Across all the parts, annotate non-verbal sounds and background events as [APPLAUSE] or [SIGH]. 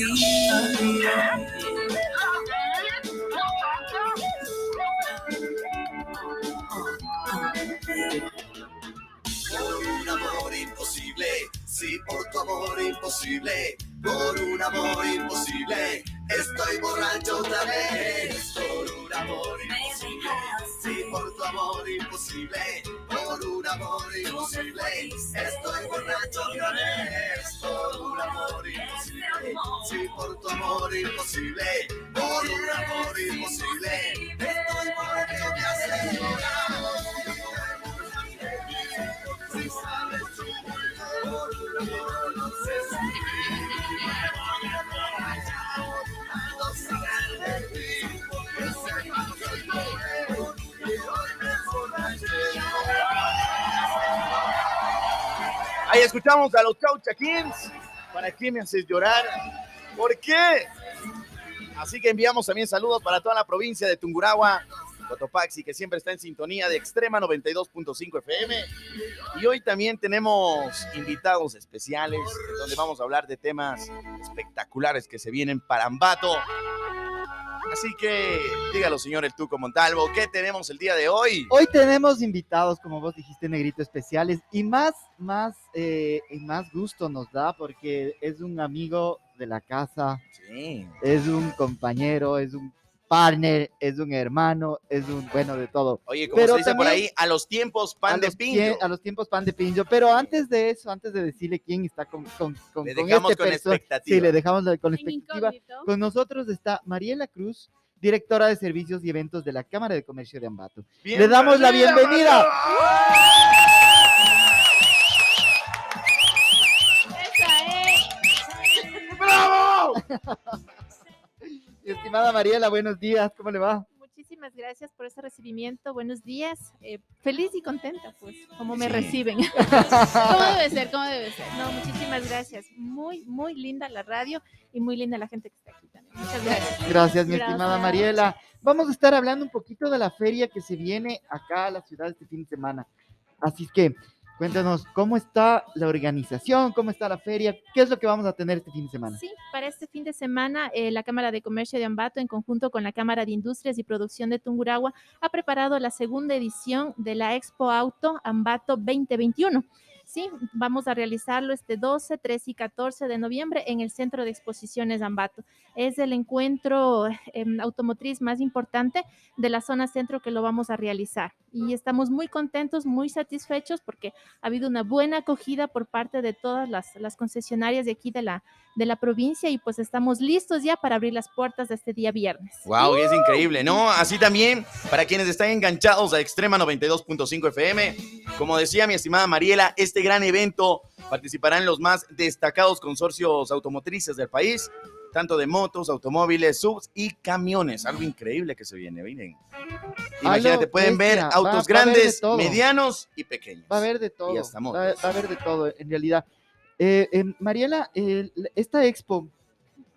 Por un amor imposible, sí, por tu amor imposible, por un amor imposible, estoy borracho otra vez. Por un amor imposible, sí, por tu amor imposible, por un amor imposible, estoy borracho otra vez. Por tu amor imposible, por un amor imposible, estoy por. Ahí escuchamos a los Chaucha Kings. ¿Para qué me haces llorar? ¿Por qué? Así que enviamos también saludos para toda la provincia de Tungurahua, Cotopaxi, que siempre está en sintonía de Extrema 92.5 FM. Y hoy también tenemos invitados especiales, donde vamos a hablar de temas espectaculares que se vienen para Ambato. Así que dígalo, señor El Tuco Montalvo, ¿qué tenemos el día de hoy? Hoy tenemos invitados, como vos dijiste, Negrito, especiales y más, más, eh, más gusto nos da porque es un amigo de la casa, Sí. es un compañero, es un partner, es un hermano, es un bueno de todo. Oye, como Pero se dice por también- ahí, a los tiempos pan a de pincho. tie- a los tiempos pan de pincho. Pero antes de eso, antes de decirle quién está con, con, con, Le con dejamos este con perso- expectativa. Sí, le dejamos la- con expectativa. incógnito. Con nosotros está Mariela Cruz, directora de servicios y eventos de la Cámara de Comercio de Ambato. Le damos la bienvenida. [LAUGHS] estimada Mariela, buenos días, ¿cómo le va? Muchísimas gracias por ese recibimiento. Buenos días. Eh, feliz y contenta, pues, como me Sí. reciben. [LAUGHS] ¿Cómo debe ser? ¿Cómo debe ser? No, muchísimas gracias. Muy, muy linda la radio y muy linda la gente que está aquí también. Muchas gracias. Gracias, mi estimada. Mariela. Vamos a estar hablando un poquito de la feria que se viene acá a la ciudad este fin de semana. Así es que cuéntanos cómo está la organización, cómo está la feria, qué es lo que vamos a tener este fin de semana. Sí, para este fin de semana, eh, la Cámara de Comercio de Ambato, en conjunto con la Cámara de Industrias y Producción de Tungurahua, ha preparado la segunda edición de la Expo Auto Ambato 2021. Sí, vamos a realizarlo este 12, 13 y 14 de noviembre en el Centro de Exposiciones Ambato. Es el encuentro em, automotriz más importante de la zona centro que lo vamos a realizar. Y estamos muy contentos, muy satisfechos porque ha habido una buena acogida por parte de todas las, las concesionarias de aquí de la, de la provincia y pues estamos listos ya para abrir las puertas de este día viernes. Wow, es increíble, ¿no? Así también, para quienes están enganchados a Extrema 92.5 FM, como decía mi estimada Mariela, este gran evento participarán los más destacados consorcios automotrices del país, tanto de motos, automóviles, subs y camiones. Algo increíble que se viene, miren. Imagínate, Algo pueden ver bestia, autos va grandes, medianos y pequeños. Va a haber de todo. hasta va, motos. va a haber de todo, en realidad. Eh, eh, Mariela, el- esta expo,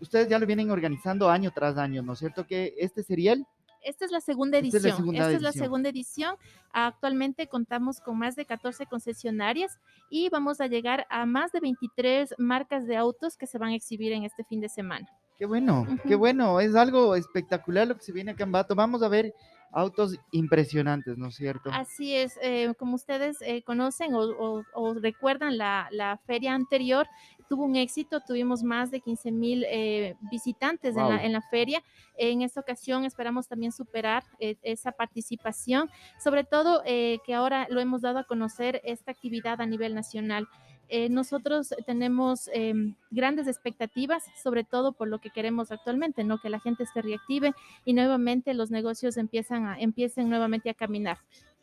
ustedes ya lo vienen organizando año tras año, ¿no es cierto? Que este sería el... Esta es la segunda Esta es edición. la segunda Esta es la segunda edición. Actualmente contamos con más de 14 concesionarias y vamos a llegar a más de 23 marcas de autos que se van a exhibir en este fin de semana. Qué bueno, qué bueno, es algo espectacular lo que se viene acá en Bato. Vamos a ver autos impresionantes, ¿no es cierto? Así es, eh, como ustedes eh, conocen o, o- o recuerdan, la, la feria anterior tuvo un éxito, tuvimos más de 15 mil eh, visitantes en, Wow. la, en la feria. En esta ocasión esperamos también superar eh, esa participación, sobre todo eh, que ahora lo hemos dado a conocer esta actividad a nivel nacional. Eh, nosotros tenemos em, grandes expectativas, sobre todo por lo que queremos actualmente, ¿no? Que la gente se reactive y nuevamente los negocios empiezan a, empiecen nuevamente a caminar.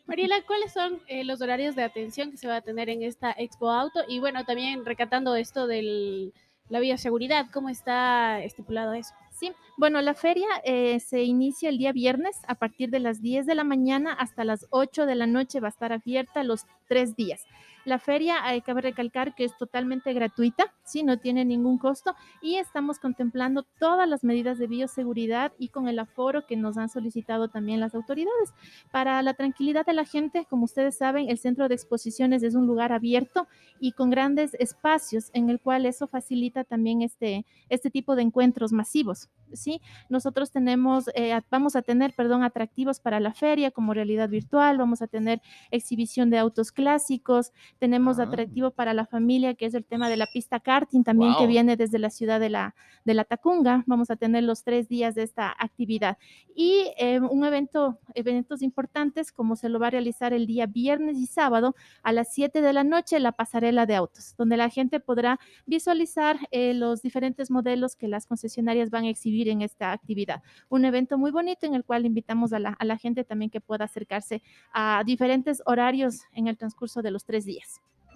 Mariela, ¿cuáles son eh, los horarios de atención que se va a tener en esta Expo Auto? Y bueno, también recatando esto de la bioseguridad, ¿cómo está estipulado eso? Sí, bueno, la feria eh, se inicia el día viernes a partir de las 10 de la mañana hasta las 8 de la noche, va a estar abierta los tres días. La feria, hay que recalcar que es totalmente gratuita, ¿sí? no tiene ningún costo y estamos contemplando todas las medidas de bioseguridad y con el aforo que nos han solicitado también las autoridades. Para la tranquilidad de la gente, como ustedes saben, el centro de exposiciones es un lugar abierto y con grandes espacios en el cual eso facilita también este, este tipo de encuentros masivos. ¿sí? Nosotros tenemos, eh, vamos a tener, perdón, atractivos para la feria como realidad virtual, vamos a tener exhibición de autos clásicos, tenemos Ah. atractivo para la familia que es el tema de la pista karting también que Wow. viene desde la ciudad de la, de la Tacunga, vamos a tener los tres días de esta actividad. Y eh, un evento, eventos importantes como se lo va a realizar el día viernes y sábado a las 7 de la noche, la pasarela de autos, donde la gente podrá visualizar eh, los diferentes modelos que las concesionarias van a exhibir en esta actividad. Un evento muy bonito en el cual invitamos a la, a la gente también que pueda acercarse a diferentes horarios en el transcurso de los tres días.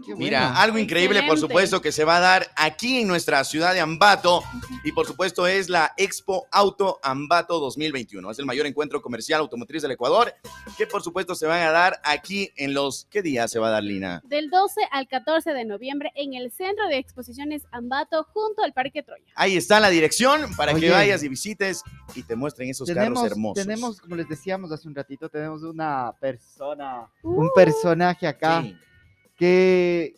Qué Mira, bueno. algo increíble, por Excelente. supuesto, que se va a dar aquí en nuestra ciudad de Ambato. Y por supuesto es la Expo Auto Ambato 2021. Es el mayor encuentro comercial automotriz del Ecuador, que por supuesto se van a dar aquí en los... ¿Qué día se va a dar, Lina? Del 12 al 14 de noviembre en el Centro de Exposiciones Ambato junto al Parque Troya. Ahí está la dirección para que Oye. vayas y visites y te muestren esos carros tenemos, hermosos. tenemos, como les decíamos hace un ratito, tenemos una persona, Uh. un personaje acá Sí. Que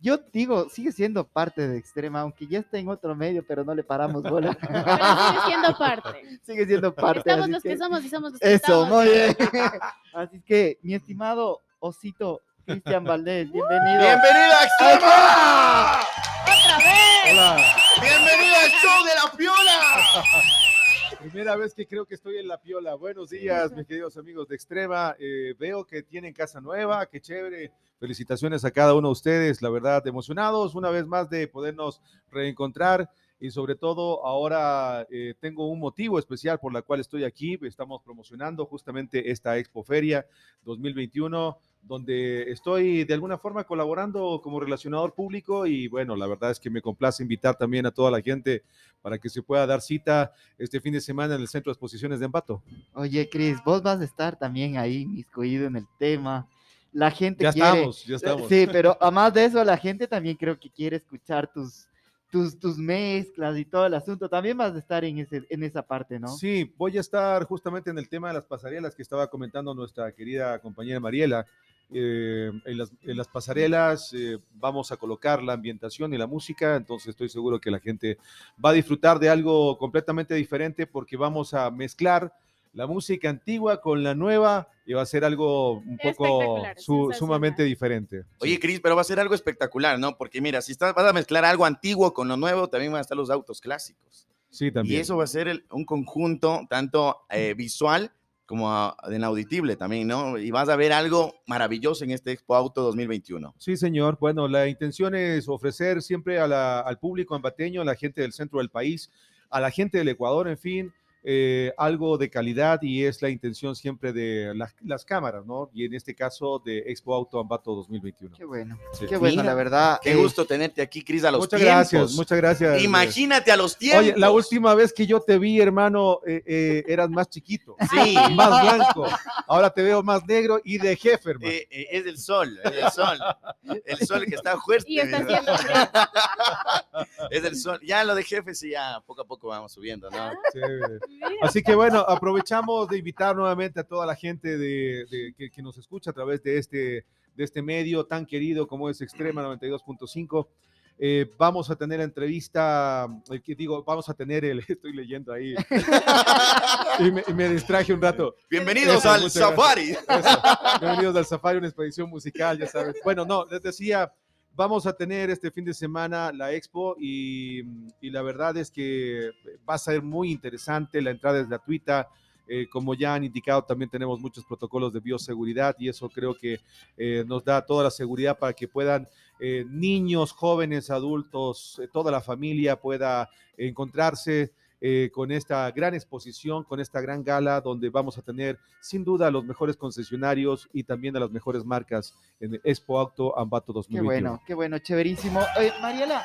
yo digo, sigue siendo parte de Extrema, aunque ya está en otro medio, pero no le paramos [LAUGHS] bola. Pero sigue siendo parte. sigue siendo parte. Estamos los que que- somos y somos los que Eso, estamos. muy bien. [LAUGHS] Así que, mi estimado Osito Cristian Valdés, bienvenido. ¡Bienvenido a Extrema! ¡Otra vez! Hola, ¡Bienvenido al show de la piola! [LAUGHS] primera vez que creo que estoy en la piola. Buenos días, mis queridos amigos de Extrema. Eh, veo que tienen casa nueva, qué chévere. Felicitaciones a cada uno de ustedes, la verdad, emocionados una vez más de podernos reencontrar y sobre todo ahora eh, tengo un motivo especial por la cual estoy aquí. Estamos promocionando justamente esta Expo Feria 2021 donde estoy de alguna forma colaborando como relacionador público y bueno, la verdad es que me complace invitar también a toda la gente para que se pueda dar cita este fin de semana en el Centro de Exposiciones de Ambato. Oye, Cris, vos vas a estar también ahí miscuido en el tema. La gente Ya quiere... estamos, ya estamos. Sí, pero además de eso, la gente también creo que quiere escuchar tus, tus, tus mezclas y todo el asunto. También vas a estar en, ese, en esa parte, ¿no? Sí, voy a estar justamente en el tema de las pasarelas que estaba comentando nuestra querida compañera Mariela. Eh, en, las, en, las, pasarelas eh, vamos a colocar la ambientación y la música, entonces estoy seguro que la gente va a disfrutar de algo completamente diferente porque vamos a mezclar la música antigua con la nueva y va a ser algo un poco su, sumamente diferente. Oye, Cris, pero va a ser algo espectacular, ¿no? Porque mira, si estás, vas a mezclar algo antiguo con lo nuevo, también van a estar los autos clásicos. Sí, también. Y eso va a ser el, un conjunto tanto eh, visual como a, en auditible también, ¿no? Y vas a ver algo maravilloso en este Expo Auto 2021. Sí, señor. Bueno, la intención es ofrecer siempre a la, al público ambateño, a la gente del centro del país, a la gente del Ecuador, en fin, eh, algo de calidad y es la intención siempre de las, las, cámaras, ¿no? Y en este caso de Expo Auto Ambato 2021. Qué bueno, sí. qué bueno, Mira, la verdad. Qué eh, gusto tenerte aquí, Cris, a los muchas tiempos. gracias, muchas gracias. Imagínate a los tiempos. Oye, la última vez que yo te vi, hermano, eh, eh, eras más chiquito. Sí. Más blanco. Ahora te veo más negro y de jefe, hermano. Eh, es el sol, es el sol. El sol que está fuerte. Y está haciendo [LAUGHS] Es el sol. Ya lo de jefe, sí, ya poco a poco vamos subiendo, ¿no? Sí. Así que bueno, aprovechamos de invitar nuevamente a toda la gente de, de que, que, nos escucha a través de este, de este medio tan querido como es Extrema 92.5. Eh, vamos a tener entrevista, eh, que digo, vamos a tener el, [LAUGHS] estoy leyendo ahí, y, me, y, me, distraje un rato. Bienvenidos Eso, al Safari. Eso. Bienvenidos al Safari, una expedición musical, ya sabes. Bueno, no, les decía, vamos a tener este fin de semana la expo y, y, la verdad es que va a ser muy interesante, la entrada es gratuita, eh, como ya han indicado también tenemos muchos protocolos de bioseguridad y eso creo que eh, nos da toda la seguridad para que puedan eh, niños, jóvenes, adultos, toda la familia pueda encontrarse con esta gran exposición, con esta gran gala, donde vamos a tener sin duda los mejores concesionarios y también a las mejores marcas en Expo Auto Ambato 2021. Qué bueno, qué bueno, chéverísimo. Mariela,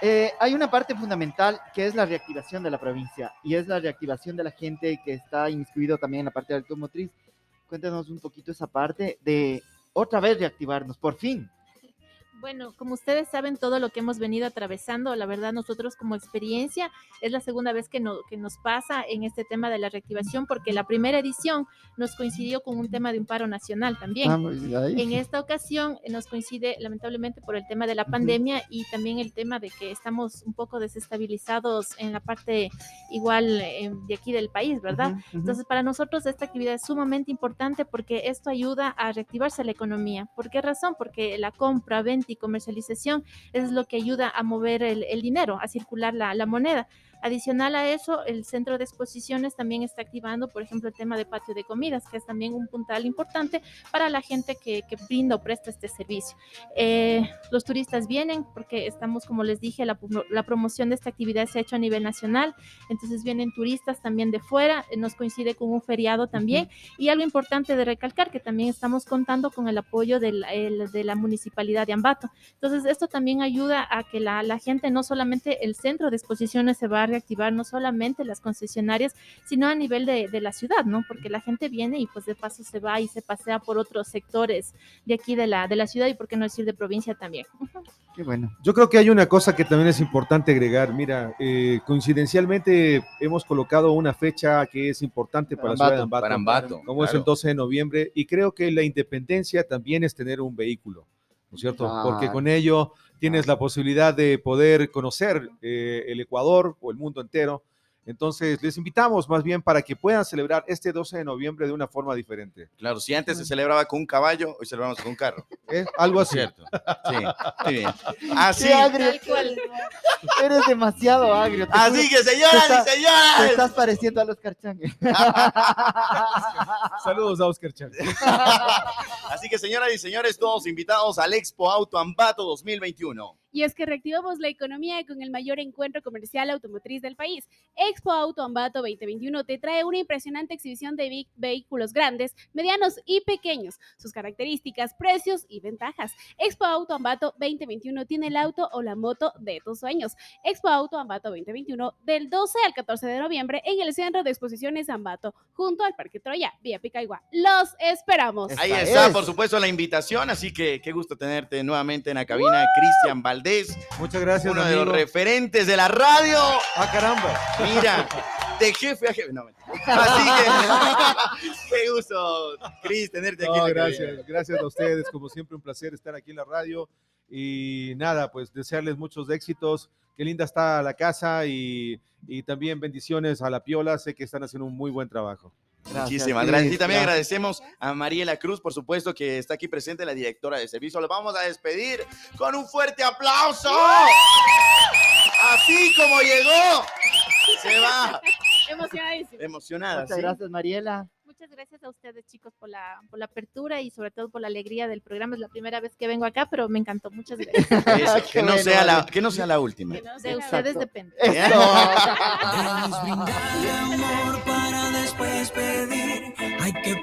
eh, hay una parte fundamental que es la reactivación de la provincia y es la reactivación de la gente que está inmiscuido también en la parte de automotriz. Cuéntanos un poquito esa parte de otra vez reactivarnos, por fin. Bueno, como ustedes saben, todo lo que hemos venido atravesando, la verdad, nosotros como experiencia, es la segunda vez que, no, que nos pasa en este tema de la reactivación, porque la primera edición nos coincidió con un tema de un paro nacional también. Ah, bien. En esta ocasión eh, nos coincide lamentablemente por el tema de la pandemia y también el tema de que estamos un poco desestabilizados en la parte igual eh, de aquí del país, ¿verdad? Ujú, ujú. Entonces, para nosotros esta actividad es sumamente importante porque esto ayuda a reactivarse la economía. ¿Por qué razón? Porque la compra, venta y comercialización es lo que ayuda a mover el, el dinero, a circular la, la moneda. Adicional a eso, el centro de exposiciones también está activando, por ejemplo, el tema de patio de comidas, que es también un puntal importante para la gente que, que brinda o presta este servicio. Eh, los turistas vienen porque estamos, como les dije, la, la promoción de esta actividad se ha hecho a nivel nacional, entonces vienen turistas también de fuera, eh, nos coincide con un feriado también, y algo importante de recalcar que también estamos contando con el apoyo del- el- de la municipalidad de Ambato. Entonces, esto también ayuda a que la, la gente, no solamente el centro de exposiciones se va a reactivar, no solamente las concesionarias, sino a nivel de, de la ciudad, ¿no? Porque la gente viene y pues de paso se va y se pasea por otros sectores de aquí de la, de la ciudad y por qué no decir de provincia también. Qué bueno. Yo creo que hay una cosa que también es importante agregar. Mira, eh, coincidencialmente hemos colocado una fecha que es importante para, la ciudad de Ambato, Para Ambato. como es el 12 de noviembre, y creo que la independencia también es tener un vehículo, ¿no es cierto? Porque Claro. con ello tienes la posibilidad de poder conocer eh, el Ecuador o el mundo entero. Entonces, les invitamos más bien para que puedan celebrar este 12 de noviembre de una forma diferente. Claro, si antes se celebraba con un caballo, hoy celebramos con un carro. ¿eh? Algo así. Cierto. Sí, muy bien. Así, Qué agrio. Eres demasiado agrio. te así juro, que, señoras y está- Te señores. estás pareciendo a los carchangues. [LAUGHS] Saludos a Oscar Chan. Así que, señoras y señores, todos invitados al Expo Auto Ambato 2021. Y es que reactivamos la economía con el mayor encuentro comercial automotriz del país. Expo Auto Ambato 2021 te trae una impresionante exhibición de vehículos grandes, medianos y pequeños, sus características, precios y ventajas. Expo Auto Ambato 2021 tiene el auto o la moto de tus sueños. Expo Auto Ambato 2021 del 12 al 14 de noviembre en el Centro de Exposiciones Ambato, junto al Parque Troya, vía Picaigua. ¡Los esperamos! Ahí está, es. por supuesto, la invitación. Así que qué gusto tenerte nuevamente en la cabina, Cristian Valdés, Muchas gracias, uno de los referentes de la radio. Ah, caramba. Mira, [LAUGHS] de jefe a jefe. No. Así que, [LAUGHS] qué gusto, Cris, tenerte aquí. No, en la cabina. gracias, gracias a ustedes. Como siempre, un placer estar aquí en la radio. Y nada, pues desearles muchos éxitos. Qué linda está la casa y, y también bendiciones a la Piola. Sé que están haciendo un muy buen trabajo. Muchísimas gracias. Y también gracias. agradecemos a Mariela Cruz, por supuesto, que está aquí presente, la directora de servicio. Lo vamos a despedir con un fuerte aplauso. Así como llegó, se va. Emocionadísimo. Emocionada. Muchas ¿sí? gracias, Mariela. Muchas gracias a ustedes, chicos, por la, por la apertura y sobre todo por la alegría del programa. Es la primera vez que vengo acá, pero me encantó. Muchas gracias. Eso, [LAUGHS] que, no bueno, sea la, que no sea la última. Que no [LAUGHS] De ustedes Exacto. depende. Amor para después pedir. Hay que